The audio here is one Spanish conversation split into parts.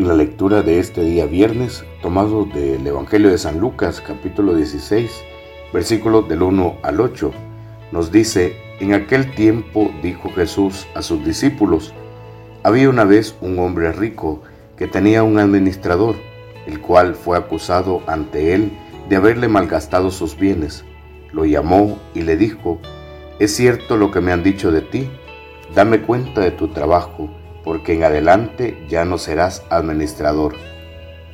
La lectura de este día viernes, tomado del Evangelio de San Lucas, capítulo 16, versículos del 1 al 8, nos dice, en aquel tiempo dijo Jesús a sus discípulos, había una vez un hombre rico que tenía un administrador, el cual fue acusado ante él de haberle malgastado sus bienes. Lo llamó y le dijo, es cierto lo que me han dicho de ti, dame cuenta de tu trabajo porque en adelante ya no serás administrador.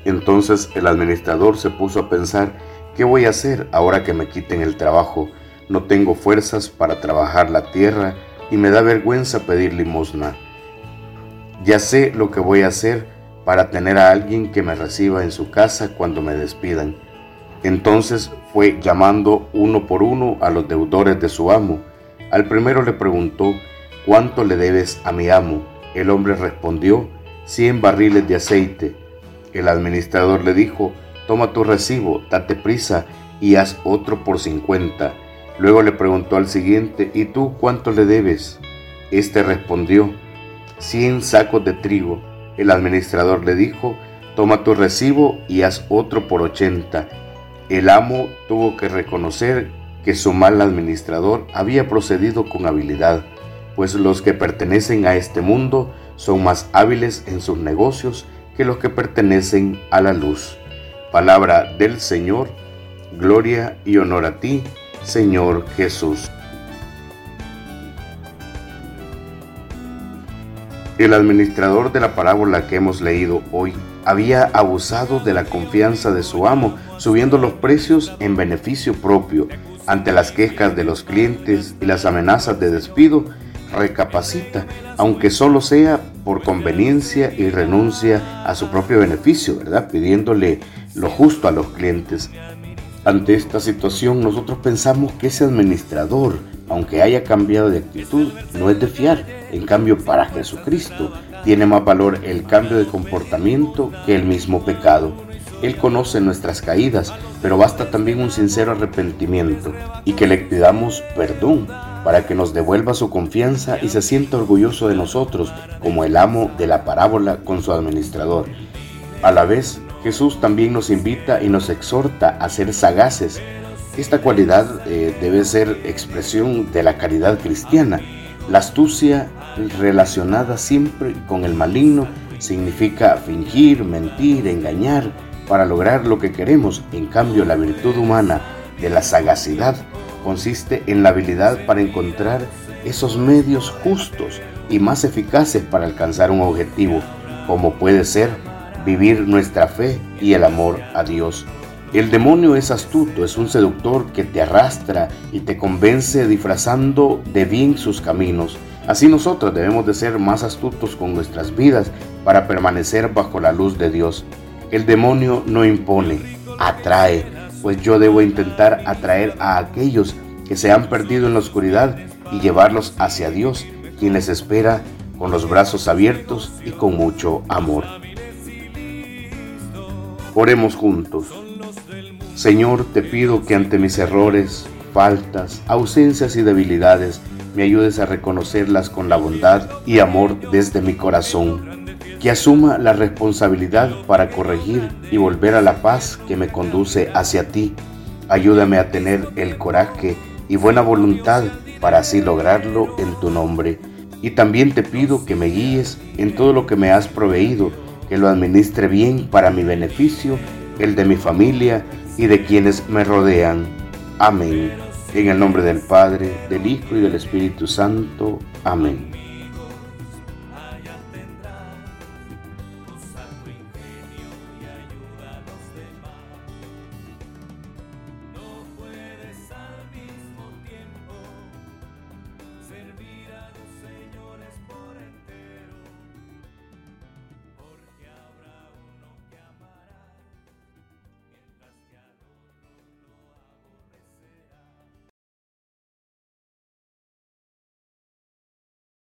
Entonces el administrador se puso a pensar, ¿qué voy a hacer ahora que me quiten el trabajo? No tengo fuerzas para trabajar la tierra y me da vergüenza pedir limosna. Ya sé lo que voy a hacer para tener a alguien que me reciba en su casa cuando me despidan. Entonces fue llamando uno por uno a los deudores de su amo. Al primero le preguntó, ¿cuánto le debes a mi amo? El hombre respondió, cien barriles de aceite. El administrador le dijo, toma tu recibo, date prisa y haz otro por cincuenta. Luego le preguntó al siguiente, ¿y tú cuánto le debes? Este respondió, cien sacos de trigo. El administrador le dijo, toma tu recibo y haz otro por ochenta. El amo tuvo que reconocer que su mal administrador había procedido con habilidad pues los que pertenecen a este mundo son más hábiles en sus negocios que los que pertenecen a la luz. Palabra del Señor, gloria y honor a ti, Señor Jesús. El administrador de la parábola que hemos leído hoy había abusado de la confianza de su amo, subiendo los precios en beneficio propio. Ante las quejas de los clientes y las amenazas de despido, recapacita, aunque solo sea por conveniencia y renuncia a su propio beneficio, ¿verdad? Pidiéndole lo justo a los clientes. Ante esta situación nosotros pensamos que ese administrador, aunque haya cambiado de actitud, no es de fiar. En cambio, para Jesucristo tiene más valor el cambio de comportamiento que el mismo pecado. Él conoce nuestras caídas, pero basta también un sincero arrepentimiento y que le pidamos perdón para que nos devuelva su confianza y se sienta orgulloso de nosotros como el amo de la parábola con su administrador. A la vez, Jesús también nos invita y nos exhorta a ser sagaces. Esta cualidad eh, debe ser expresión de la caridad cristiana. La astucia relacionada siempre con el maligno significa fingir, mentir, engañar para lograr lo que queremos. En cambio, la virtud humana de la sagacidad consiste en la habilidad para encontrar esos medios justos y más eficaces para alcanzar un objetivo, como puede ser vivir nuestra fe y el amor a Dios. El demonio es astuto, es un seductor que te arrastra y te convence disfrazando de bien sus caminos. Así nosotros debemos de ser más astutos con nuestras vidas para permanecer bajo la luz de Dios. El demonio no impone, atrae, pues yo debo intentar atraer a aquellos que se han perdido en la oscuridad y llevarlos hacia Dios, quien les espera con los brazos abiertos y con mucho amor. Oremos juntos. Señor, te pido que ante mis errores, faltas, ausencias y debilidades, me ayudes a reconocerlas con la bondad y amor desde mi corazón que asuma la responsabilidad para corregir y volver a la paz que me conduce hacia ti. Ayúdame a tener el coraje y buena voluntad para así lograrlo en tu nombre. Y también te pido que me guíes en todo lo que me has proveído, que lo administre bien para mi beneficio, el de mi familia y de quienes me rodean. Amén. En el nombre del Padre, del Hijo y del Espíritu Santo. Amén.